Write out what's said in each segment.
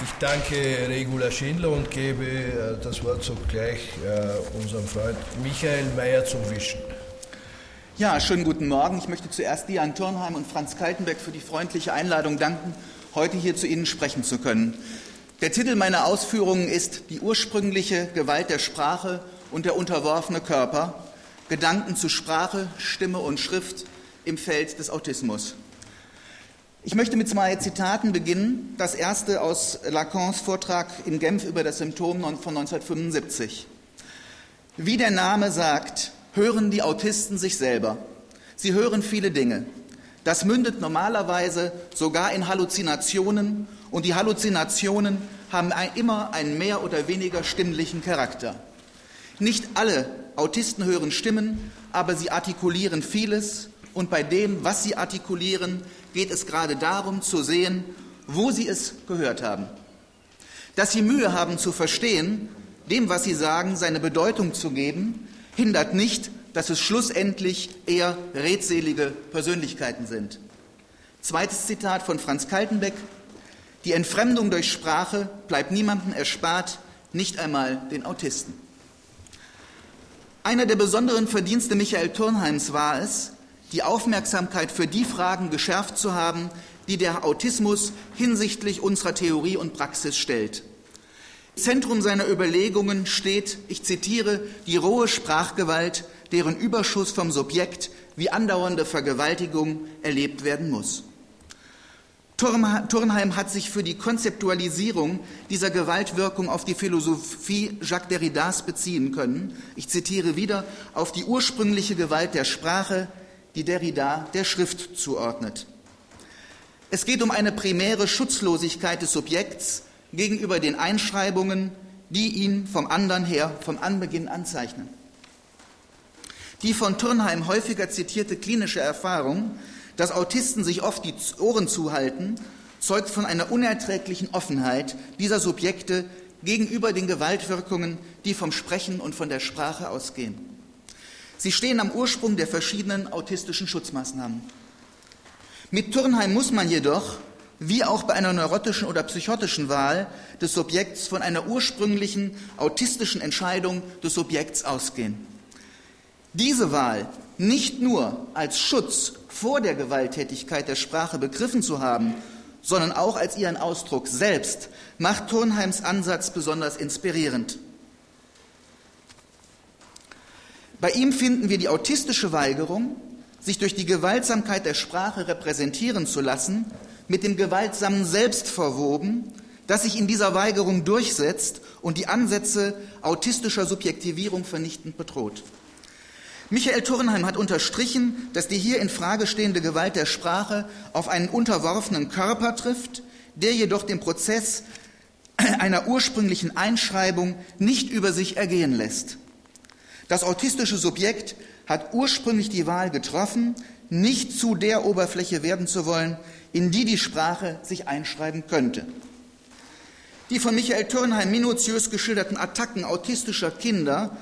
Ich danke Regula Schindler und gebe äh, das Wort sogleich äh, unserem Freund Michael Mayer zum Wischen. Ja, schönen guten Morgen. Ich möchte zuerst Dian Turnheim und Franz Kaltenbeck für die freundliche Einladung danken, heute hier zu Ihnen sprechen zu können. Der Titel meiner Ausführungen ist Die ursprüngliche Gewalt der Sprache und der unterworfene Körper, Gedanken zu Sprache, Stimme und Schrift im Feld des Autismus. Ich möchte mit zwei Zitaten beginnen. Das erste aus Lacans Vortrag in Genf über das Symptom von 1975. Wie der Name sagt, hören die Autisten sich selber. Sie hören viele Dinge. Das mündet normalerweise sogar in Halluzinationen und die Halluzinationen haben immer einen mehr oder weniger stimmlichen Charakter. Nicht alle Autisten hören Stimmen, aber sie artikulieren vieles und bei dem, was sie artikulieren, geht es gerade darum zu sehen, wo sie es gehört haben. Dass sie Mühe haben zu verstehen, dem, was sie sagen, seine Bedeutung zu geben, hindert nicht, dass es schlussendlich eher redselige Persönlichkeiten sind. Zweites Zitat von Franz Kaltenbeck. Die Entfremdung durch Sprache bleibt niemandem erspart, nicht einmal den Autisten. Einer der besonderen Verdienste Michael Turnheims war es, die Aufmerksamkeit für die Fragen geschärft zu haben, die der Autismus hinsichtlich unserer Theorie und Praxis stellt. Im Zentrum seiner Überlegungen steht, ich zitiere, die rohe Sprachgewalt, deren Überschuss vom Subjekt wie andauernde Vergewaltigung erlebt werden muss. Turnheim hat sich für die Konzeptualisierung dieser Gewaltwirkung auf die Philosophie Jacques Derridas beziehen können. Ich zitiere wieder auf die ursprüngliche Gewalt der Sprache, die Derrida der Schrift zuordnet. Es geht um eine primäre Schutzlosigkeit des Subjekts gegenüber den Einschreibungen, die ihn vom anderen her vom Anbeginn anzeichnen. Die von Turnheim häufiger zitierte klinische Erfahrung, dass Autisten sich oft die Ohren zuhalten, zeugt von einer unerträglichen Offenheit dieser Subjekte gegenüber den Gewaltwirkungen, die vom Sprechen und von der Sprache ausgehen. Sie stehen am Ursprung der verschiedenen autistischen Schutzmaßnahmen. Mit Turnheim muss man jedoch, wie auch bei einer neurotischen oder psychotischen Wahl des Subjekts, von einer ursprünglichen autistischen Entscheidung des Subjekts ausgehen. Diese Wahl nicht nur als Schutz vor der Gewalttätigkeit der Sprache begriffen zu haben, sondern auch als ihren Ausdruck selbst, macht Turnheims Ansatz besonders inspirierend. Bei ihm finden wir die autistische Weigerung, sich durch die Gewaltsamkeit der Sprache repräsentieren zu lassen, mit dem Gewaltsamen selbst verwoben, das sich in dieser Weigerung durchsetzt und die Ansätze autistischer Subjektivierung vernichtend bedroht. Michael Turnheim hat unterstrichen, dass die hier in Frage stehende Gewalt der Sprache auf einen unterworfenen Körper trifft, der jedoch den Prozess einer ursprünglichen Einschreibung nicht über sich ergehen lässt. Das autistische Subjekt hat ursprünglich die Wahl getroffen, nicht zu der Oberfläche werden zu wollen, in die die Sprache sich einschreiben könnte. Die von Michael Turnheim minutiös geschilderten Attacken autistischer Kinder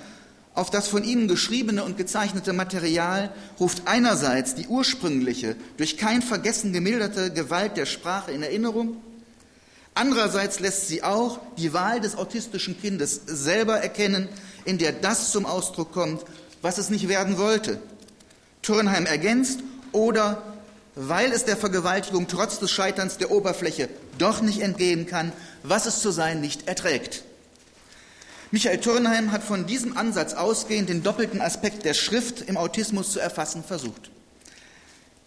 auf das von ihnen geschriebene und gezeichnete Material ruft einerseits die ursprüngliche, durch kein Vergessen gemilderte Gewalt der Sprache in Erinnerung, andererseits lässt sie auch die Wahl des autistischen Kindes selber erkennen, in der das zum Ausdruck kommt, was es nicht werden wollte. Turnheim ergänzt, oder weil es der Vergewaltigung trotz des Scheiterns der Oberfläche doch nicht entgehen kann, was es zu sein nicht erträgt. Michael Turnheim hat von diesem Ansatz ausgehend den doppelten Aspekt der Schrift im Autismus zu erfassen versucht.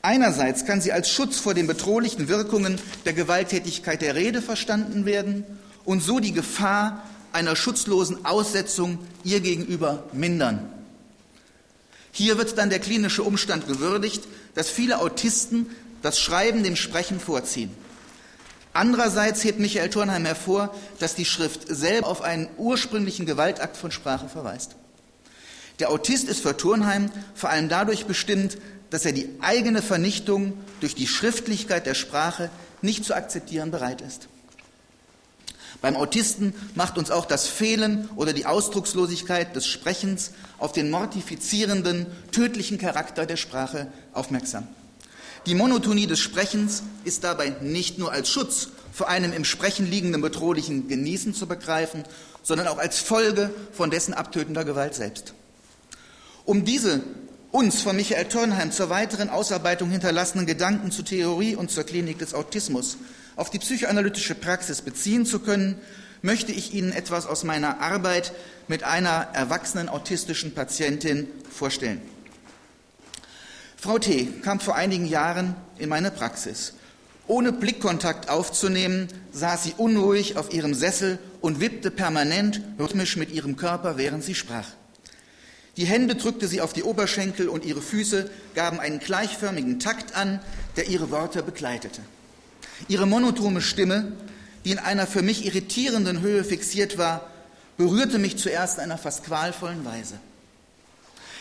Einerseits kann sie als Schutz vor den bedrohlichen Wirkungen der Gewalttätigkeit der Rede verstanden werden und so die Gefahr einer schutzlosen Aussetzung ihr gegenüber mindern. Hier wird dann der klinische Umstand gewürdigt, dass viele Autisten das Schreiben dem Sprechen vorziehen. Andererseits hebt Michael Turnheim hervor, dass die Schrift selber auf einen ursprünglichen Gewaltakt von Sprache verweist. Der Autist ist für Turnheim vor allem dadurch bestimmt, dass er die eigene Vernichtung durch die Schriftlichkeit der Sprache nicht zu akzeptieren bereit ist. Beim Autisten macht uns auch das Fehlen oder die Ausdruckslosigkeit des Sprechens auf den mortifizierenden, tödlichen Charakter der Sprache aufmerksam. Die Monotonie des Sprechens ist dabei nicht nur als Schutz vor einem im Sprechen liegenden bedrohlichen Genießen zu begreifen, sondern auch als Folge von dessen abtötender Gewalt selbst. Um diese uns von Michael Turnheim zur weiteren Ausarbeitung hinterlassenen Gedanken zur Theorie und zur Klinik des Autismus auf die psychoanalytische Praxis beziehen zu können, möchte ich Ihnen etwas aus meiner Arbeit mit einer erwachsenen autistischen Patientin vorstellen. Frau T. kam vor einigen Jahren in meine Praxis. Ohne Blickkontakt aufzunehmen, saß sie unruhig auf ihrem Sessel und wippte permanent rhythmisch mit ihrem Körper, während sie sprach. Die Hände drückte sie auf die Oberschenkel und ihre Füße gaben einen gleichförmigen Takt an, der ihre Worte begleitete. Ihre monotone Stimme, die in einer für mich irritierenden Höhe fixiert war, berührte mich zuerst in einer fast qualvollen Weise.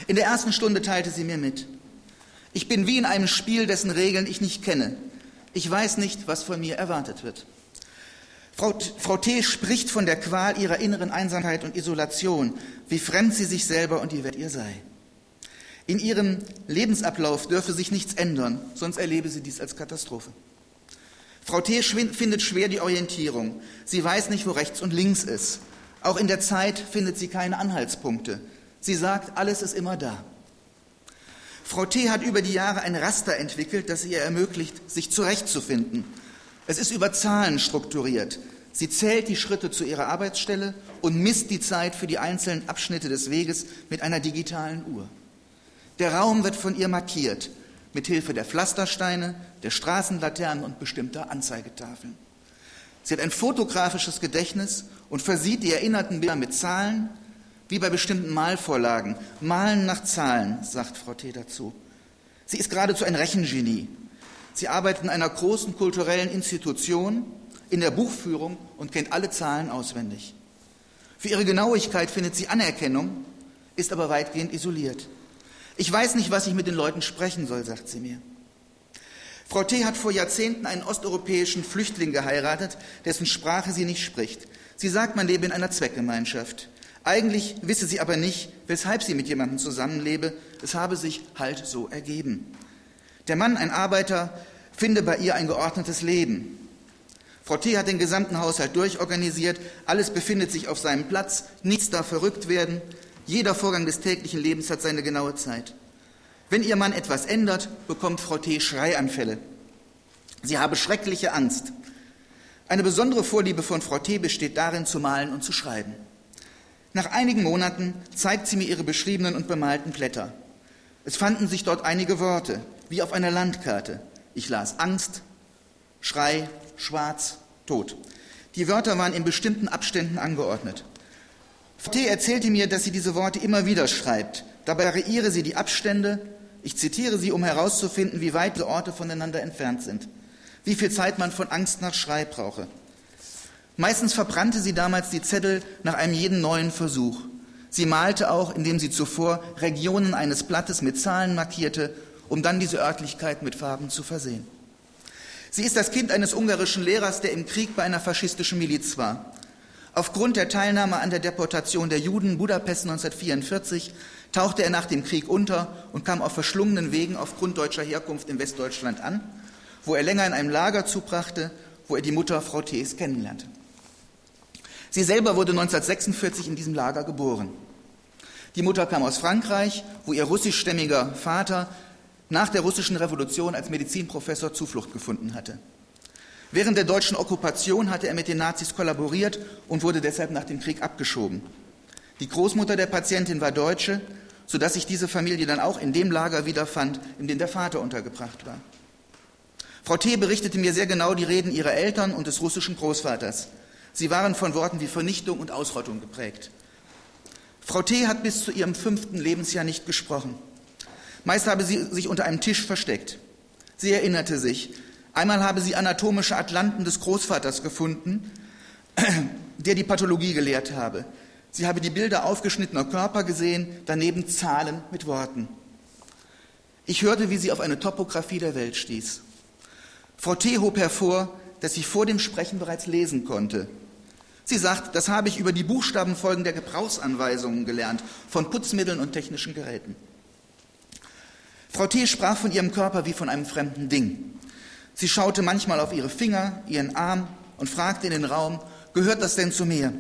In der ersten Stunde teilte sie mir mit, ich bin wie in einem Spiel, dessen Regeln ich nicht kenne. Ich weiß nicht, was von mir erwartet wird. Frau, Frau T. spricht von der Qual ihrer inneren Einsamkeit und Isolation, wie fremd sie sich selber und die Welt ihr sei. In ihrem Lebensablauf dürfe sich nichts ändern, sonst erlebe sie dies als Katastrophe. Frau T. findet schwer die Orientierung. Sie weiß nicht, wo rechts und links ist. Auch in der Zeit findet sie keine Anhaltspunkte. Sie sagt, alles ist immer da. Frau T. hat über die Jahre ein Raster entwickelt, das ihr ermöglicht, sich zurechtzufinden. Es ist über Zahlen strukturiert. Sie zählt die Schritte zu ihrer Arbeitsstelle und misst die Zeit für die einzelnen Abschnitte des Weges mit einer digitalen Uhr. Der Raum wird von ihr markiert, mit Hilfe der Pflastersteine, der Straßenlaternen und bestimmter Anzeigetafeln. Sie hat ein fotografisches Gedächtnis und versieht die erinnerten Bilder mit Zahlen, wie bei bestimmten Malvorlagen. Malen nach Zahlen, sagt Frau T. dazu. Sie ist geradezu ein Rechengenie. Sie arbeitet in einer großen kulturellen Institution, in der Buchführung und kennt alle Zahlen auswendig. Für ihre Genauigkeit findet sie Anerkennung, ist aber weitgehend isoliert. Ich weiß nicht, was ich mit den Leuten sprechen soll, sagt sie mir. Frau T. hat vor Jahrzehnten einen osteuropäischen Flüchtling geheiratet, dessen Sprache sie nicht spricht. Sie sagt, man lebe in einer Zweckgemeinschaft. Eigentlich wisse sie aber nicht, weshalb sie mit jemandem zusammenlebe. Es habe sich halt so ergeben. Der Mann, ein Arbeiter, finde bei ihr ein geordnetes Leben. Frau T. hat den gesamten Haushalt durchorganisiert. Alles befindet sich auf seinem Platz. Nichts darf verrückt werden. Jeder Vorgang des täglichen Lebens hat seine genaue Zeit. Wenn ihr Mann etwas ändert, bekommt Frau T. Schreianfälle. Sie habe schreckliche Angst. Eine besondere Vorliebe von Frau T. besteht darin, zu malen und zu schreiben. Nach einigen Monaten zeigt sie mir ihre beschriebenen und bemalten Blätter. Es fanden sich dort einige Worte, wie auf einer Landkarte. Ich las Angst, Schrei, Schwarz, Tod. Die Wörter waren in bestimmten Abständen angeordnet. T. erzählte mir, dass sie diese Worte immer wieder schreibt. Dabei variiere sie die Abstände. Ich zitiere sie, um herauszufinden, wie weit die Orte voneinander entfernt sind. Wie viel Zeit man von Angst nach Schrei brauche. Meistens verbrannte sie damals die Zettel nach einem jeden neuen Versuch. Sie malte auch, indem sie zuvor Regionen eines Blattes mit Zahlen markierte, um dann diese Örtlichkeit mit Farben zu versehen. Sie ist das Kind eines ungarischen Lehrers, der im Krieg bei einer faschistischen Miliz war. Aufgrund der Teilnahme an der Deportation der Juden Budapest 1944 tauchte er nach dem Krieg unter und kam auf verschlungenen Wegen aufgrund deutscher Herkunft in Westdeutschland an, wo er länger in einem Lager zubrachte, wo er die Mutter Frau Thees kennenlernte. Sie selber wurde 1946 in diesem Lager geboren. Die Mutter kam aus Frankreich, wo ihr russischstämmiger Vater nach der russischen Revolution als Medizinprofessor Zuflucht gefunden hatte. Während der deutschen Okkupation hatte er mit den Nazis kollaboriert und wurde deshalb nach dem Krieg abgeschoben. Die Großmutter der Patientin war Deutsche, sodass sich diese Familie dann auch in dem Lager wiederfand, in dem der Vater untergebracht war. Frau T. berichtete mir sehr genau die Reden ihrer Eltern und des russischen Großvaters. Sie waren von Worten wie Vernichtung und Ausrottung geprägt. Frau T. hat bis zu ihrem fünften Lebensjahr nicht gesprochen. Meist habe sie sich unter einem Tisch versteckt. Sie erinnerte sich, einmal habe sie anatomische Atlanten des Großvaters gefunden, der die Pathologie gelehrt habe. Sie habe die Bilder aufgeschnittener Körper gesehen, daneben Zahlen mit Worten. Ich hörte, wie sie auf eine Topographie der Welt stieß. Frau T. hob hervor, dass sie vor dem Sprechen bereits lesen konnte. Sie sagt, das habe ich über die Buchstabenfolgen der Gebrauchsanweisungen gelernt, von Putzmitteln und technischen Geräten. Frau T. sprach von ihrem Körper wie von einem fremden Ding. Sie schaute manchmal auf ihre Finger, ihren Arm und fragte in den Raum, gehört das denn zu mir?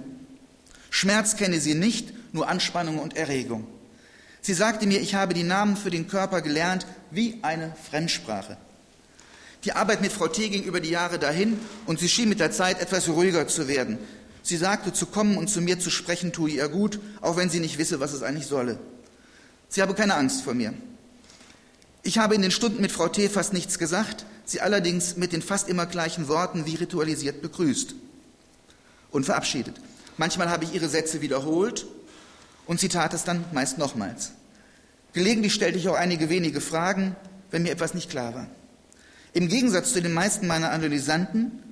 Schmerz kenne sie nicht, nur Anspannung und Erregung. Sie sagte mir, ich habe die Namen für den Körper gelernt wie eine Fremdsprache. Die Arbeit mit Frau T. ging über die Jahre dahin und sie schien mit der Zeit etwas ruhiger zu werden. Sie sagte, zu kommen und zu mir zu sprechen tue ihr gut, auch wenn sie nicht wisse, was es eigentlich solle. Sie habe keine Angst vor mir. Ich habe in den Stunden mit Frau T. fast nichts gesagt, sie allerdings mit den fast immer gleichen Worten wie ritualisiert begrüßt und verabschiedet. Manchmal habe ich ihre Sätze wiederholt und sie tat es dann meist nochmals. Gelegentlich stellte ich auch einige wenige Fragen, wenn mir etwas nicht klar war. Im Gegensatz zu den meisten meiner Analysanten,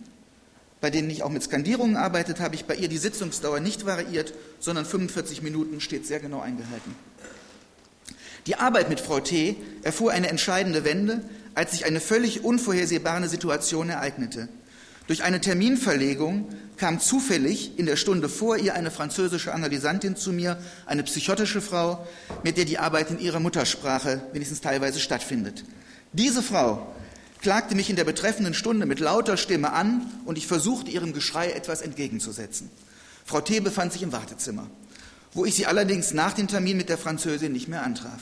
bei denen ich auch mit Skandierungen arbeitet, habe ich bei ihr die Sitzungsdauer nicht variiert, sondern 45 Minuten steht sehr genau eingehalten. Die Arbeit mit Frau T. erfuhr eine entscheidende Wende, als sich eine völlig unvorhersehbare Situation ereignete. Durch eine Terminverlegung kam zufällig in der Stunde vor ihr eine französische Analysantin zu mir, eine psychotische Frau, mit der die Arbeit in ihrer Muttersprache wenigstens teilweise stattfindet. Diese Frau klagte mich in der betreffenden Stunde mit lauter Stimme an und ich versuchte ihrem Geschrei etwas entgegenzusetzen. Frau T. befand sich im Wartezimmer, wo ich sie allerdings nach dem Termin mit der Französin nicht mehr antraf.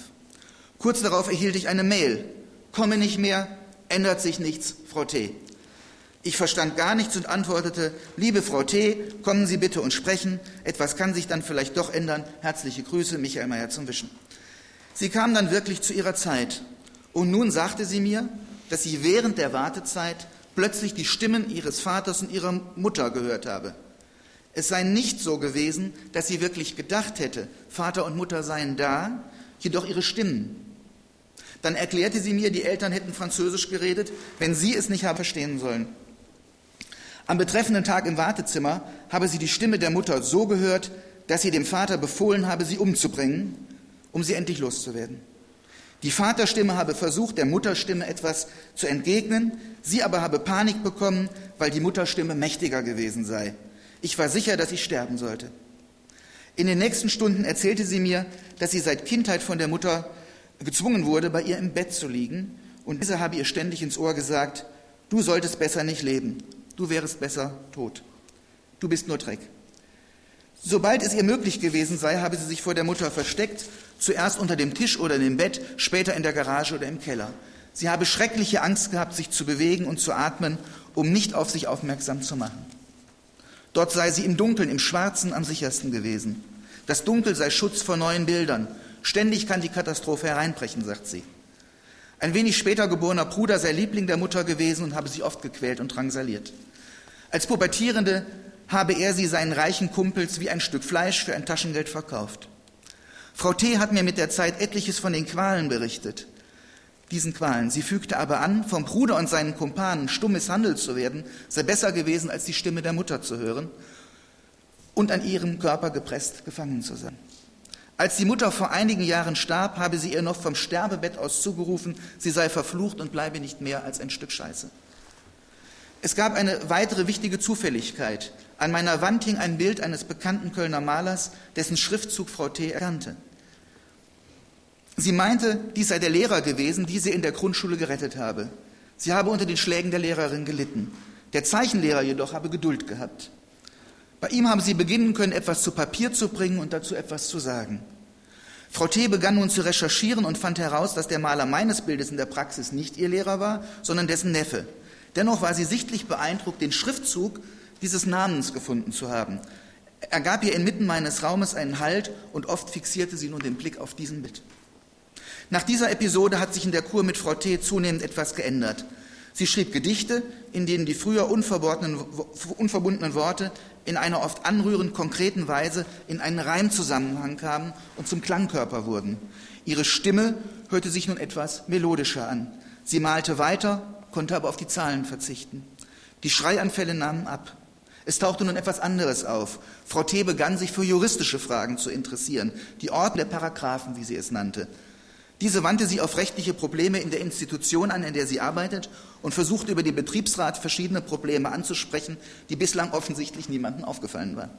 Kurz darauf erhielt ich eine Mail. Komme nicht mehr, ändert sich nichts, Frau T. Ich verstand gar nichts und antwortete, liebe Frau T., kommen Sie bitte und sprechen. Etwas kann sich dann vielleicht doch ändern. Herzliche Grüße, Michael Mayer zum Wischen. Sie kam dann wirklich zu ihrer Zeit. Und nun sagte sie mir, dass sie während der Wartezeit plötzlich die Stimmen ihres Vaters und ihrer Mutter gehört habe. Es sei nicht so gewesen, dass sie wirklich gedacht hätte, Vater und Mutter seien da, jedoch ihre Stimmen. Dann erklärte sie mir, die Eltern hätten Französisch geredet, wenn sie es nicht habe verstehen sollen. Am betreffenden Tag im Wartezimmer habe sie die Stimme der Mutter so gehört, dass sie dem Vater befohlen habe, sie umzubringen, um sie endlich loszuwerden. Die Vaterstimme habe versucht, der Mutterstimme etwas zu entgegnen, sie aber habe Panik bekommen, weil die Mutterstimme mächtiger gewesen sei. Ich war sicher, dass ich sterben sollte. In den nächsten Stunden erzählte sie mir, dass sie seit Kindheit von der Mutter gezwungen wurde, bei ihr im Bett zu liegen, und diese habe ihr ständig ins Ohr gesagt, du solltest besser nicht leben, du wärest besser tot, du bist nur Dreck. Sobald es ihr möglich gewesen sei, habe sie sich vor der Mutter versteckt, zuerst unter dem Tisch oder dem Bett, später in der Garage oder im Keller. Sie habe schreckliche Angst gehabt, sich zu bewegen und zu atmen, um nicht auf sich aufmerksam zu machen. Dort sei sie im Dunkeln, im Schwarzen am sichersten gewesen. Das Dunkel sei Schutz vor neuen Bildern. Ständig kann die Katastrophe hereinbrechen, sagt sie. Ein wenig später geborener Bruder sei Liebling der Mutter gewesen und habe sie oft gequält und drangsaliert. Als Pubertierende habe er sie seinen reichen Kumpels wie ein Stück Fleisch für ein Taschengeld verkauft. Frau T. hat mir mit der Zeit etliches von den Qualen berichtet. Diesen Qualen. Sie fügte aber an, vom Bruder und seinen Kumpanen stumm misshandelt zu werden, sei besser gewesen, als die Stimme der Mutter zu hören und an ihrem Körper gepresst gefangen zu sein. Als die Mutter vor einigen Jahren starb, habe sie ihr noch vom Sterbebett aus zugerufen, sie sei verflucht und bleibe nicht mehr als ein Stück Scheiße. Es gab eine weitere wichtige Zufälligkeit. An meiner Wand hing ein Bild eines bekannten Kölner Malers, dessen Schriftzug Frau T. erkannte. Sie meinte, dies sei der Lehrer gewesen, die sie in der Grundschule gerettet habe. Sie habe unter den Schlägen der Lehrerin gelitten. Der Zeichenlehrer jedoch habe Geduld gehabt. Bei ihm haben sie beginnen können, etwas zu Papier zu bringen und dazu etwas zu sagen. Frau T. begann nun zu recherchieren und fand heraus, dass der Maler meines Bildes in der Praxis nicht ihr Lehrer war, sondern dessen Neffe. Dennoch war sie sichtlich beeindruckt, den Schriftzug dieses Namens gefunden zu haben. Er gab ihr inmitten meines Raumes einen Halt und oft fixierte sie nun den Blick auf diesen Bild. Nach dieser Episode hat sich in der Kur mit Frau T. zunehmend etwas geändert. Sie schrieb Gedichte, in denen die früher unverbundenen Worte in einer oft anrührend konkreten Weise in einen Reimzusammenhang kamen und zum Klangkörper wurden. Ihre Stimme hörte sich nun etwas melodischer an. Sie malte weiter konnte aber auf die Zahlen verzichten. Die Schreianfälle nahmen ab. Es tauchte nun etwas anderes auf. Frau T. begann sich für juristische Fragen zu interessieren, die Orten der Paragraphen, wie sie es nannte. Diese wandte sie auf rechtliche Probleme in der Institution an, in der sie arbeitet, und versuchte über den Betriebsrat verschiedene Probleme anzusprechen, die bislang offensichtlich niemandem aufgefallen waren.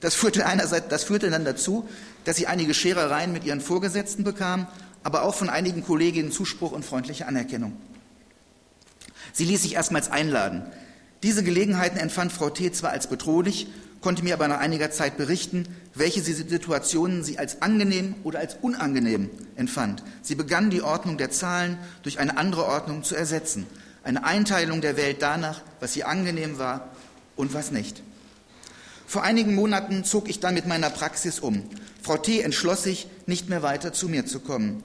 Das führte, einerseits, das führte dann dazu, dass sie einige Scherereien mit ihren Vorgesetzten bekam, aber auch von einigen Kolleginnen Zuspruch und freundliche Anerkennung. Sie ließ sich erstmals einladen. Diese Gelegenheiten empfand Frau T. zwar als bedrohlich, konnte mir aber nach einiger Zeit berichten, welche Situationen sie als angenehm oder als unangenehm empfand. Sie begann die Ordnung der Zahlen durch eine andere Ordnung zu ersetzen, eine Einteilung der Welt danach, was ihr angenehm war und was nicht. Vor einigen Monaten zog ich dann mit meiner Praxis um. Frau T. entschloss sich, nicht mehr weiter zu mir zu kommen.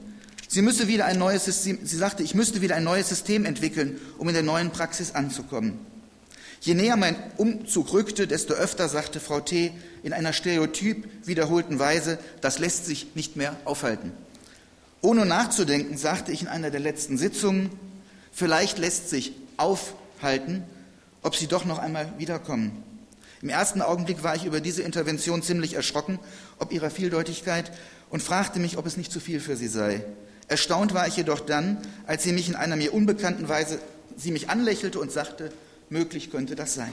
Sie müsse wieder ein neues System, sie sagte, ich müsste wieder ein neues System entwickeln, um in der neuen Praxis anzukommen. Je näher mein Umzug rückte, desto öfter sagte Frau T. in einer stereotyp wiederholten Weise, das lässt sich nicht mehr aufhalten. Ohne nachzudenken sagte ich in einer der letzten Sitzungen, vielleicht lässt sich aufhalten, ob Sie doch noch einmal wiederkommen. Im ersten Augenblick war ich über diese Intervention ziemlich erschrocken, ob ihrer Vieldeutigkeit, und fragte mich, ob es nicht zu viel für sie sei. Erstaunt war ich jedoch dann, als sie mich in einer mir unbekannten Weise, sie mich anlächelte und sagte, möglich könnte das sein.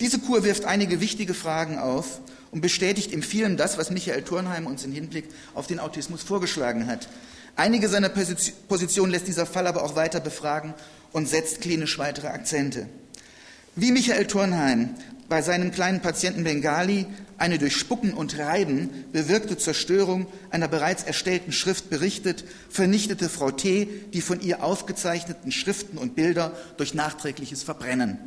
Diese Kur wirft einige wichtige Fragen auf und bestätigt im vielen das, was Michael Turnheim uns im Hinblick auf den Autismus vorgeschlagen hat. Einige seiner Positionen lässt dieser Fall aber auch weiter befragen und setzt klinisch weitere Akzente. Wie Michael Turnheim bei seinem kleinen Patienten Bengali eine durch Spucken und Reiben bewirkte Zerstörung einer bereits erstellten Schrift berichtet, vernichtete Frau T. die von ihr aufgezeichneten Schriften und Bilder durch nachträgliches Verbrennen.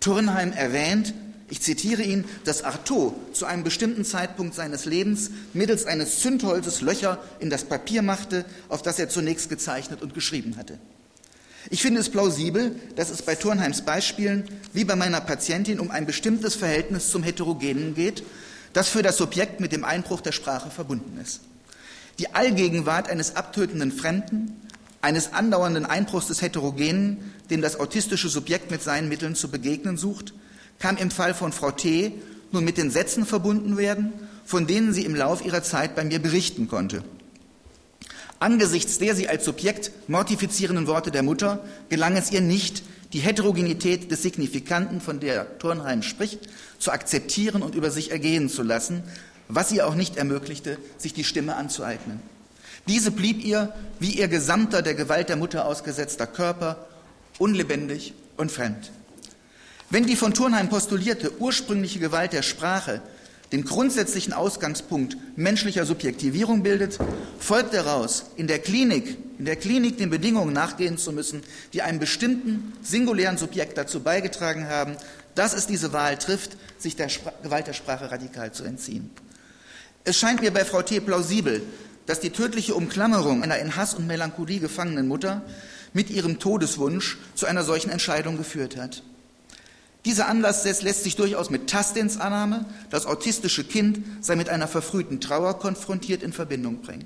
Turnheim erwähnt, ich zitiere ihn, dass Artaud zu einem bestimmten Zeitpunkt seines Lebens mittels eines Zündholzes Löcher in das Papier machte, auf das er zunächst gezeichnet und geschrieben hatte. Ich finde es plausibel, dass es bei Turnheims Beispielen wie bei meiner Patientin um ein bestimmtes Verhältnis zum Heterogenen geht, das für das Subjekt mit dem Einbruch der Sprache verbunden ist. Die Allgegenwart eines abtötenden Fremden, eines andauernden Einbruchs des Heterogenen, dem das autistische Subjekt mit seinen Mitteln zu begegnen sucht, kann im Fall von Frau T. nun mit den Sätzen verbunden werden, von denen sie im Lauf ihrer Zeit bei mir berichten konnte. Angesichts der sie als Subjekt mortifizierenden Worte der Mutter gelang es ihr nicht, die Heterogenität des Signifikanten, von der Turnheim spricht, zu akzeptieren und über sich ergehen zu lassen, was ihr auch nicht ermöglichte, sich die Stimme anzueignen. Diese blieb ihr, wie ihr gesamter der Gewalt der Mutter ausgesetzter Körper, unlebendig und fremd. Wenn die von Turnheim postulierte ursprüngliche Gewalt der Sprache den grundsätzlichen Ausgangspunkt menschlicher Subjektivierung bildet, folgt daraus, in der Klinik, in der Klinik den Bedingungen nachgehen zu müssen, die einem bestimmten singulären Subjekt dazu beigetragen haben, dass es diese Wahl trifft, sich der Spra Gewalt der Sprache radikal zu entziehen. Es scheint mir bei Frau T. plausibel, dass die tödliche Umklammerung einer in Hass und Melancholie gefangenen Mutter mit ihrem Todeswunsch zu einer solchen Entscheidung geführt hat. Dieser Anlass lässt sich durchaus mit Tastins Annahme, das autistische Kind sei mit einer verfrühten Trauer konfrontiert, in Verbindung bringen.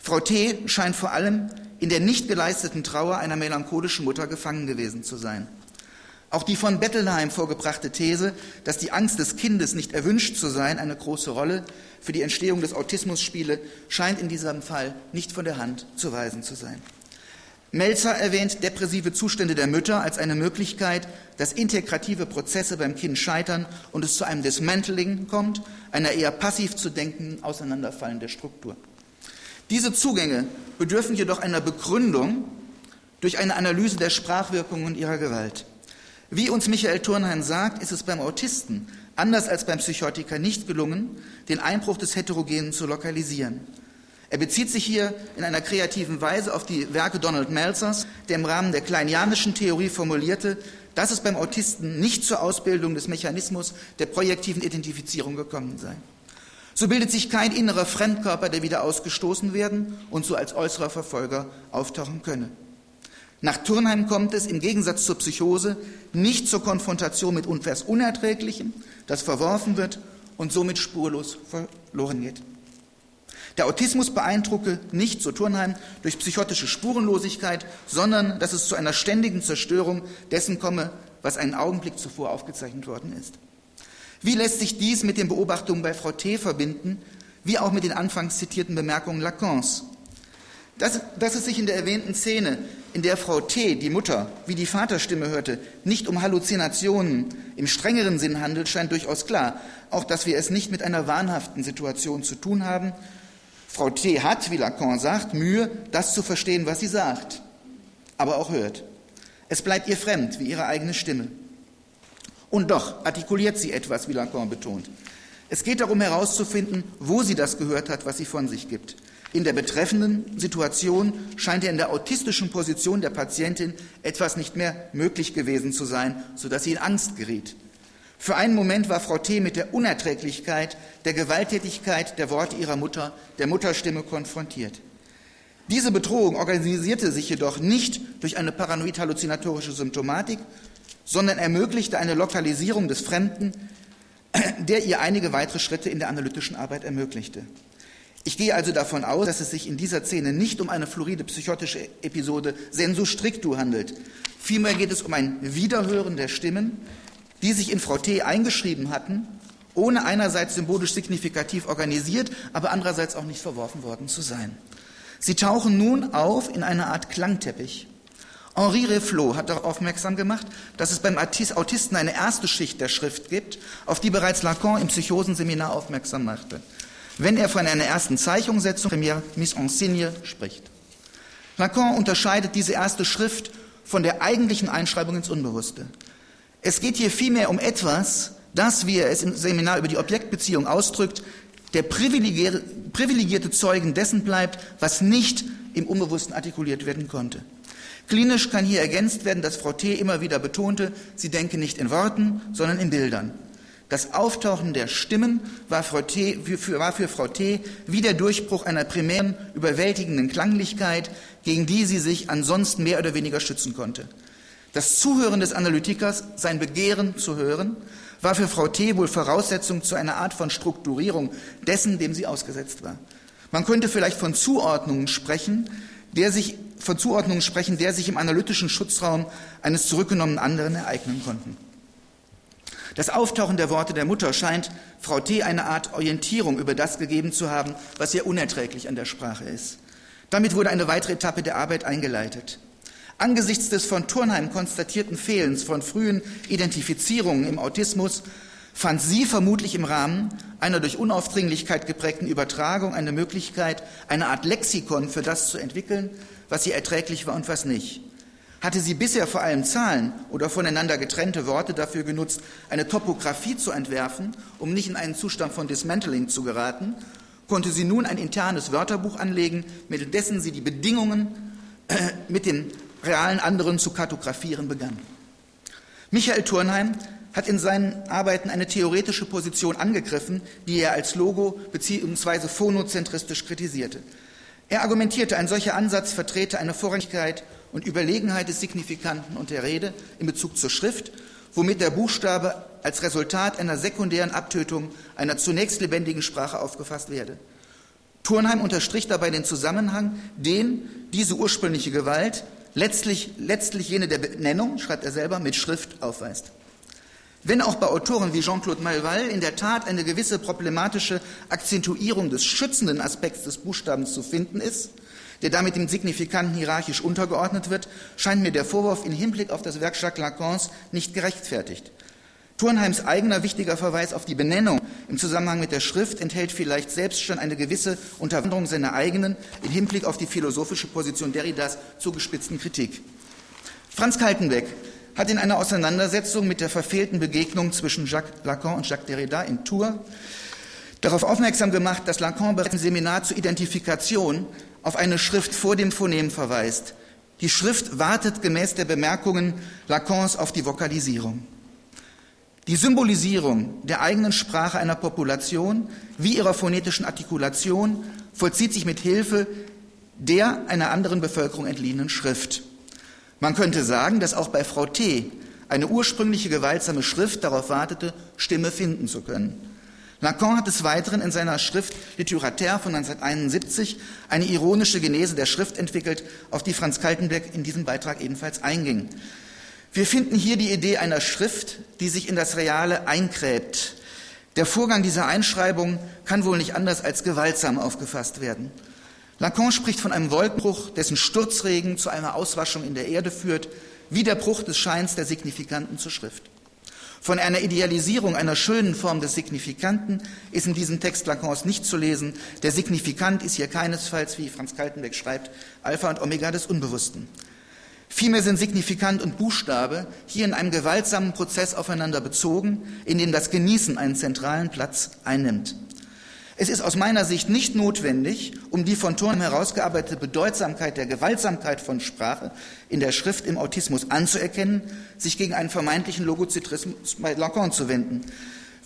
Frau T. scheint vor allem in der nicht geleisteten Trauer einer melancholischen Mutter gefangen gewesen zu sein. Auch die von Bettelheim vorgebrachte These, dass die Angst des Kindes nicht erwünscht zu sein, eine große Rolle für die Entstehung des Autismus spiele, scheint in diesem Fall nicht von der Hand zu weisen zu sein. Melzer erwähnt depressive Zustände der Mütter als eine Möglichkeit, dass integrative Prozesse beim Kind scheitern und es zu einem Dismantling kommt, einer eher passiv zu denkenden Auseinanderfallen der Struktur. Diese Zugänge bedürfen jedoch einer Begründung durch eine Analyse der Sprachwirkungen ihrer Gewalt. Wie uns Michael Turnheim sagt, ist es beim Autisten, anders als beim Psychotiker, nicht gelungen, den Einbruch des Heterogenen zu lokalisieren. Er bezieht sich hier in einer kreativen Weise auf die Werke Donald Melzers, der im Rahmen der kleinianischen Theorie formulierte, dass es beim Autisten nicht zur Ausbildung des Mechanismus der projektiven Identifizierung gekommen sei. So bildet sich kein innerer Fremdkörper, der wieder ausgestoßen werden und so als äußerer Verfolger auftauchen könne. Nach Turnheim kommt es im Gegensatz zur Psychose nicht zur Konfrontation mit etwas das verworfen wird und somit spurlos verloren geht. Der Autismus beeindrucke nicht, so Turnheim, durch psychotische Spurenlosigkeit, sondern dass es zu einer ständigen Zerstörung dessen komme, was einen Augenblick zuvor aufgezeichnet worden ist. Wie lässt sich dies mit den Beobachtungen bei Frau T. verbinden, wie auch mit den anfangs zitierten Bemerkungen Lacans? Dass, dass es sich in der erwähnten Szene, in der Frau T., die Mutter, wie die Vaterstimme hörte, nicht um Halluzinationen im strengeren Sinn handelt, scheint durchaus klar. Auch, dass wir es nicht mit einer wahnhaften Situation zu tun haben, Frau T. hat, wie Lacan sagt, Mühe, das zu verstehen, was sie sagt, aber auch hört. Es bleibt ihr fremd, wie ihre eigene Stimme. Und doch artikuliert sie etwas, wie Lacan betont. Es geht darum herauszufinden, wo sie das gehört hat, was sie von sich gibt. In der betreffenden Situation scheint ihr in der autistischen Position der Patientin etwas nicht mehr möglich gewesen zu sein, sodass sie in Angst geriet. Für einen Moment war Frau T. mit der Unerträglichkeit, der Gewalttätigkeit der Worte ihrer Mutter, der Mutterstimme konfrontiert. Diese Bedrohung organisierte sich jedoch nicht durch eine paranoid-halluzinatorische Symptomatik, sondern ermöglichte eine Lokalisierung des Fremden, der ihr einige weitere Schritte in der analytischen Arbeit ermöglichte. Ich gehe also davon aus, dass es sich in dieser Szene nicht um eine floride psychotische Episode sensu strictu handelt. Vielmehr geht es um ein Wiederhören der Stimmen, die sich in Frau T. eingeschrieben hatten, ohne einerseits symbolisch signifikativ organisiert, aber andererseits auch nicht verworfen worden zu sein. Sie tauchen nun auf in einer Art Klangteppich. Henri Reflot hat darauf aufmerksam gemacht, dass es beim Autisten eine erste Schicht der Schrift gibt, auf die bereits Lacan im Psychosenseminar aufmerksam machte wenn er von einer ersten Zeichnungssetzung, Premiere Mise en Signe, spricht. Lacan unterscheidet diese erste Schrift von der eigentlichen Einschreibung ins Unbewusste. Es geht hier vielmehr um etwas, das, wie er es im Seminar über die Objektbeziehung ausdrückt, der privilegierte, Zeugen dessen bleibt, was nicht im Unbewussten artikuliert werden konnte. Klinisch kann hier ergänzt werden, dass Frau T. immer wieder betonte, sie denke nicht in Worten, sondern in Bildern. Das Auftauchen der Stimmen war, T, für, war für Frau T. wie der Durchbruch einer primären, überwältigenden Klanglichkeit, gegen die sie sich ansonsten mehr oder weniger schützen konnte. Das Zuhören des Analytikers, sein Begehren zu hören, war für Frau T. wohl Voraussetzung zu einer Art von Strukturierung dessen, dem sie ausgesetzt war. Man könnte vielleicht von Zuordnungen sprechen, der sich, von Zuordnungen sprechen, der sich im analytischen Schutzraum eines zurückgenommenen anderen ereignen konnten. Das Auftauchen der Worte der Mutter scheint Frau T. eine Art Orientierung über das gegeben zu haben, was ihr unerträglich an der Sprache ist. Damit wurde eine weitere Etappe der Arbeit eingeleitet. Angesichts des von Turnheim konstatierten Fehlens von frühen Identifizierungen im Autismus fand sie vermutlich im Rahmen einer durch Unaufdringlichkeit geprägten Übertragung eine Möglichkeit, eine Art Lexikon für das zu entwickeln, was ihr erträglich war und was nicht. Hatte sie bisher vor allem Zahlen oder voneinander getrennte Worte dafür genutzt, eine Topographie zu entwerfen, um nicht in einen Zustand von Dismantling zu geraten, konnte sie nun ein internes Wörterbuch anlegen, mit dessen sie die Bedingungen äh, mit den realen anderen zu kartografieren begann. Michael Turnheim hat in seinen Arbeiten eine theoretische Position angegriffen, die er als Logo bzw. phonozentristisch kritisierte. Er argumentierte, ein solcher Ansatz vertrete eine Vorrangigkeit und Überlegenheit des Signifikanten und der Rede in Bezug zur Schrift, womit der Buchstabe als Resultat einer sekundären Abtötung einer zunächst lebendigen Sprache aufgefasst werde. Turnheim unterstrich dabei den Zusammenhang, den diese ursprüngliche Gewalt letztlich, letztlich jene der Benennung, schreibt er selber, mit Schrift aufweist. Wenn auch bei Autoren wie Jean-Claude Malval in der Tat eine gewisse problematische Akzentuierung des schützenden Aspekts des Buchstabens zu finden ist, der damit dem Signifikanten hierarchisch untergeordnet wird, scheint mir der Vorwurf im Hinblick auf das Werk Jacques Lacans nicht gerechtfertigt. Turnheims eigener wichtiger Verweis auf die Benennung im Zusammenhang mit der Schrift enthält vielleicht selbst schon eine gewisse Unterwanderung seiner eigenen im Hinblick auf die philosophische Position Derridas zugespitzten Kritik. Franz Kaltenbeck hat in einer Auseinandersetzung mit der verfehlten Begegnung zwischen Jacques Lacan und Jacques Derrida in Tours darauf aufmerksam gemacht, dass Lacan bereits im Seminar zur Identifikation auf eine Schrift vor dem Phonem verweist. Die Schrift wartet gemäß der Bemerkungen Lacans auf die Vokalisierung. Die Symbolisierung der eigenen Sprache einer Population wie ihrer phonetischen Artikulation vollzieht sich mit Hilfe der einer anderen Bevölkerung entliehenen Schrift. Man könnte sagen, dass auch bei Frau T. eine ursprüngliche gewaltsame Schrift darauf wartete, Stimme finden zu können. Lacan hat des Weiteren in seiner Schrift Littérateur von 1971 eine ironische Genese der Schrift entwickelt, auf die Franz Kaltenberg in diesem Beitrag ebenfalls einging. Wir finden hier die Idee einer Schrift, die sich in das Reale einkräbt. Der Vorgang dieser Einschreibung kann wohl nicht anders als gewaltsam aufgefasst werden. Lacan spricht von einem Wolkenbruch, dessen Sturzregen zu einer Auswaschung in der Erde führt, wie der Bruch des Scheins der Signifikanten zur Schrift. Von einer Idealisierung einer schönen Form des Signifikanten ist in diesem Text Lacans nicht zu lesen. Der Signifikant ist hier keinesfalls, wie Franz Kaltenbeck schreibt, Alpha und Omega des Unbewussten. Vielmehr sind Signifikant und Buchstabe hier in einem gewaltsamen Prozess aufeinander bezogen, in dem das Genießen einen zentralen Platz einnimmt. Es ist aus meiner Sicht nicht notwendig, um die von Thurn herausgearbeitete Bedeutsamkeit der Gewaltsamkeit von Sprache in der Schrift im Autismus anzuerkennen, sich gegen einen vermeintlichen Logozentrismus bei Lacan zu wenden.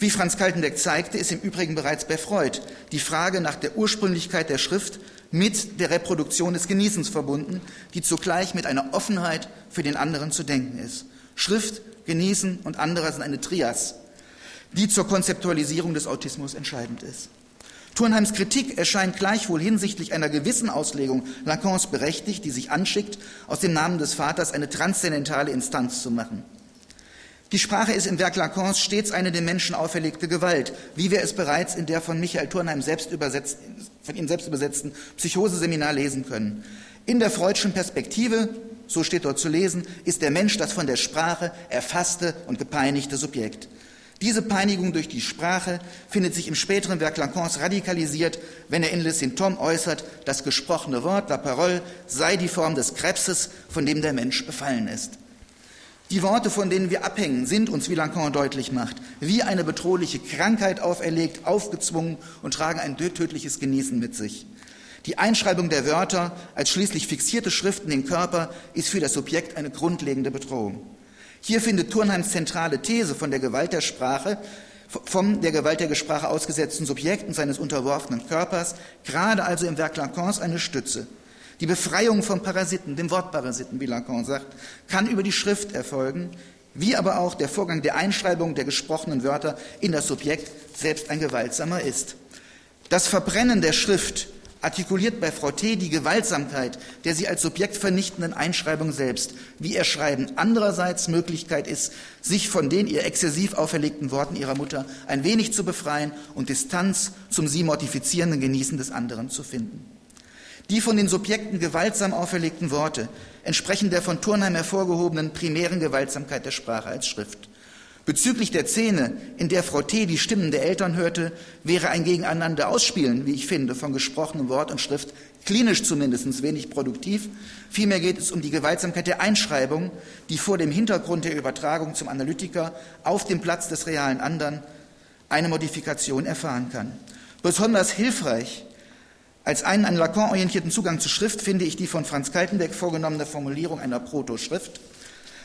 Wie Franz Kaltenbeck zeigte, ist im Übrigen bereits bei Freud die Frage nach der Ursprünglichkeit der Schrift mit der Reproduktion des Genießens verbunden, die zugleich mit einer Offenheit für den anderen zu denken ist. Schrift, Genießen und anderer sind eine Trias, die zur Konzeptualisierung des Autismus entscheidend ist. Turnheims Kritik erscheint gleichwohl hinsichtlich einer gewissen Auslegung Lacans berechtigt, die sich anschickt, aus dem Namen des Vaters eine transzendentale Instanz zu machen. Die Sprache ist im Werk Lacans stets eine dem Menschen auferlegte Gewalt, wie wir es bereits in der von Michael Turnheim selbst übersetzt, von ihm selbst übersetzten Psychoseseminar lesen können. In der freudschen Perspektive, so steht dort zu lesen, ist der Mensch das von der Sprache erfasste und gepeinigte Subjekt. Diese Peinigung durch die Sprache findet sich im späteren Werk Lacans radikalisiert, wenn er in Le Symptôme äußert, das gesprochene Wort, la parole, sei die Form des Krebses, von dem der Mensch befallen ist. Die Worte, von denen wir abhängen, sind uns, wie Lacan deutlich macht, wie eine bedrohliche Krankheit auferlegt, aufgezwungen und tragen ein tödliches Genießen mit sich. Die Einschreibung der Wörter als schließlich fixierte Schriften im Körper ist für das Subjekt eine grundlegende Bedrohung. Hier findet Turnheims zentrale These von der Gewalt der Sprache, vom der Gewalt der Sprache ausgesetzten Subjekt und seines unterworfenen Körpers, gerade also im Werk Lacans eine Stütze. Die Befreiung vom Parasiten, dem Wortparasiten, wie Lacan sagt, kann über die Schrift erfolgen, wie aber auch der Vorgang der Einschreibung der gesprochenen Wörter in das Subjekt selbst ein gewaltsamer ist. Das Verbrennen der Schrift artikuliert bei Frau T. die Gewaltsamkeit der sie als Subjekt vernichtenden Einschreibung selbst, wie ihr Schreiben andererseits Möglichkeit ist, sich von den ihr exzessiv auferlegten Worten ihrer Mutter ein wenig zu befreien und Distanz zum sie mortifizierenden Genießen des anderen zu finden. Die von den Subjekten gewaltsam auferlegten Worte entsprechen der von Turnheim hervorgehobenen primären Gewaltsamkeit der Sprache als Schrift. Bezüglich der Szene, in der Frau T. die Stimmen der Eltern hörte, wäre ein Gegeneinander ausspielen, wie ich finde, von gesprochenem Wort und Schrift, klinisch zumindest wenig produktiv. Vielmehr geht es um die Gewaltsamkeit der Einschreibung, die vor dem Hintergrund der Übertragung zum Analytiker auf dem Platz des realen anderen eine Modifikation erfahren kann. Besonders hilfreich als einen an Lacan orientierten Zugang zur Schrift finde ich die von Franz Kaltenbeck vorgenommene Formulierung einer Protoschrift.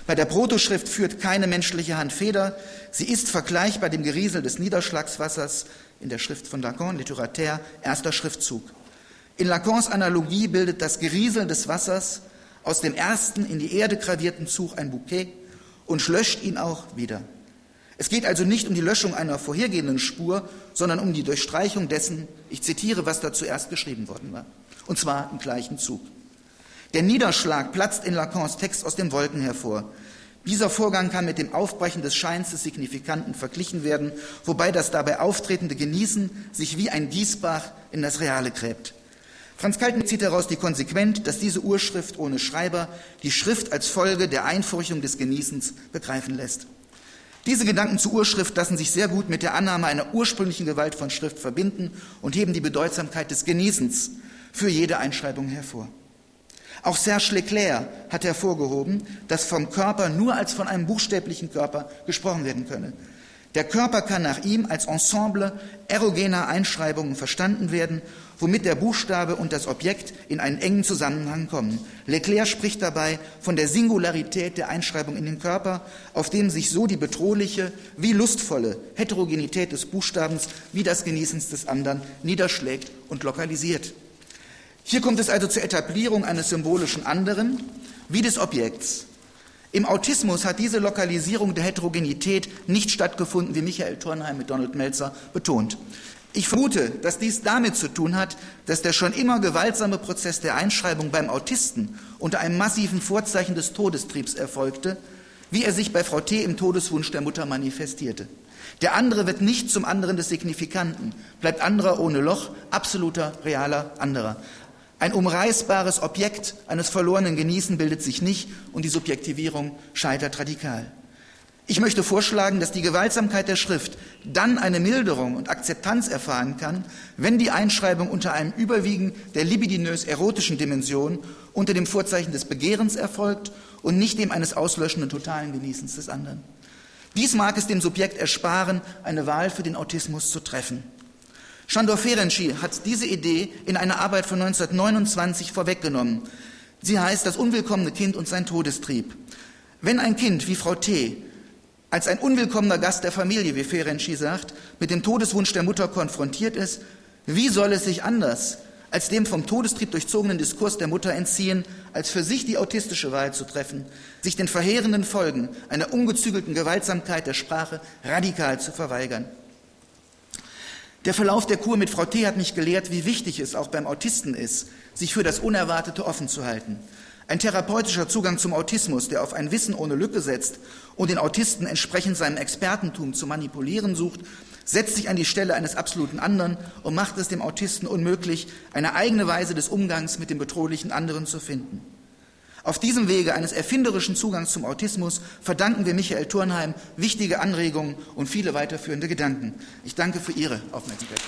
Bei der Protoschrift führt keine menschliche Hand Feder. Sie ist vergleichbar dem Geriesel des Niederschlagswassers in der Schrift von Lacan, Literateur, erster Schriftzug. In Lacans Analogie bildet das Geriesel des Wassers aus dem ersten in die Erde gravierten Zug ein Bouquet und löscht ihn auch wieder. Es geht also nicht um die Löschung einer vorhergehenden Spur, sondern um die Durchstreichung dessen, ich zitiere, was da zuerst geschrieben worden war, und zwar im gleichen Zug. Der Niederschlag platzt in Lacans Text aus den Wolken hervor. Dieser Vorgang kann mit dem Aufbrechen des Scheins des Signifikanten verglichen werden, wobei das dabei auftretende Genießen sich wie ein Gießbach in das Reale gräbt. Franz Kalten zieht daraus die Konsequent, dass diese Urschrift ohne Schreiber die Schrift als Folge der Einfurchung des Genießens begreifen lässt. Diese Gedanken zur Urschrift lassen sich sehr gut mit der Annahme einer ursprünglichen Gewalt von Schrift verbinden und heben die Bedeutsamkeit des Genießens für jede Einschreibung hervor. Auch Serge Leclerc hat hervorgehoben, dass vom Körper nur als von einem buchstäblichen Körper gesprochen werden könne. Der Körper kann nach ihm als Ensemble erogener Einschreibungen verstanden werden womit der Buchstabe und das Objekt in einen engen Zusammenhang kommen. Leclerc spricht dabei von der Singularität der Einschreibung in den Körper, auf dem sich so die bedrohliche wie lustvolle Heterogenität des Buchstabens wie das Genießens des anderen niederschlägt und lokalisiert. Hier kommt es also zur Etablierung eines symbolischen anderen wie des Objekts. Im Autismus hat diese Lokalisierung der Heterogenität nicht stattgefunden, wie Michael Turnheim mit Donald Melzer betont. Ich vermute, dass dies damit zu tun hat, dass der schon immer gewaltsame Prozess der Einschreibung beim Autisten unter einem massiven Vorzeichen des Todestriebs erfolgte, wie er sich bei Frau T. im Todeswunsch der Mutter manifestierte. Der andere wird nicht zum anderen des Signifikanten, bleibt anderer ohne Loch, absoluter, realer anderer. Ein umreißbares Objekt eines verlorenen Genießen bildet sich nicht und die Subjektivierung scheitert radikal. Ich möchte vorschlagen, dass die Gewaltsamkeit der Schrift dann eine Milderung und Akzeptanz erfahren kann, wenn die Einschreibung unter einem Überwiegen der libidinös-erotischen Dimension unter dem Vorzeichen des Begehrens erfolgt und nicht dem eines auslöschenden totalen Genießens des anderen. Dies mag es dem Subjekt ersparen, eine Wahl für den Autismus zu treffen. Shandor Ferenczi hat diese Idee in einer Arbeit von 1929 vorweggenommen. Sie heißt Das unwillkommene Kind und sein Todestrieb. Wenn ein Kind wie Frau T als ein unwillkommener Gast der Familie, wie Ferenczi sagt, mit dem Todeswunsch der Mutter konfrontiert ist, wie soll es sich anders als dem vom Todestrieb durchzogenen Diskurs der Mutter entziehen, als für sich die autistische Wahl zu treffen, sich den verheerenden Folgen einer ungezügelten Gewaltsamkeit der Sprache radikal zu verweigern. Der Verlauf der Kur mit Frau T. hat mich gelehrt, wie wichtig es auch beim Autisten ist, sich für das Unerwartete offen zu halten. Ein therapeutischer Zugang zum Autismus, der auf ein Wissen ohne Lücke setzt und den Autisten entsprechend seinem Expertentum zu manipulieren sucht, setzt sich an die Stelle eines absoluten anderen und macht es dem Autisten unmöglich, eine eigene Weise des Umgangs mit dem bedrohlichen anderen zu finden. Auf diesem Wege eines erfinderischen Zugangs zum Autismus verdanken wir Michael Turnheim wichtige Anregungen und viele weiterführende Gedanken. Ich danke für Ihre Aufmerksamkeit.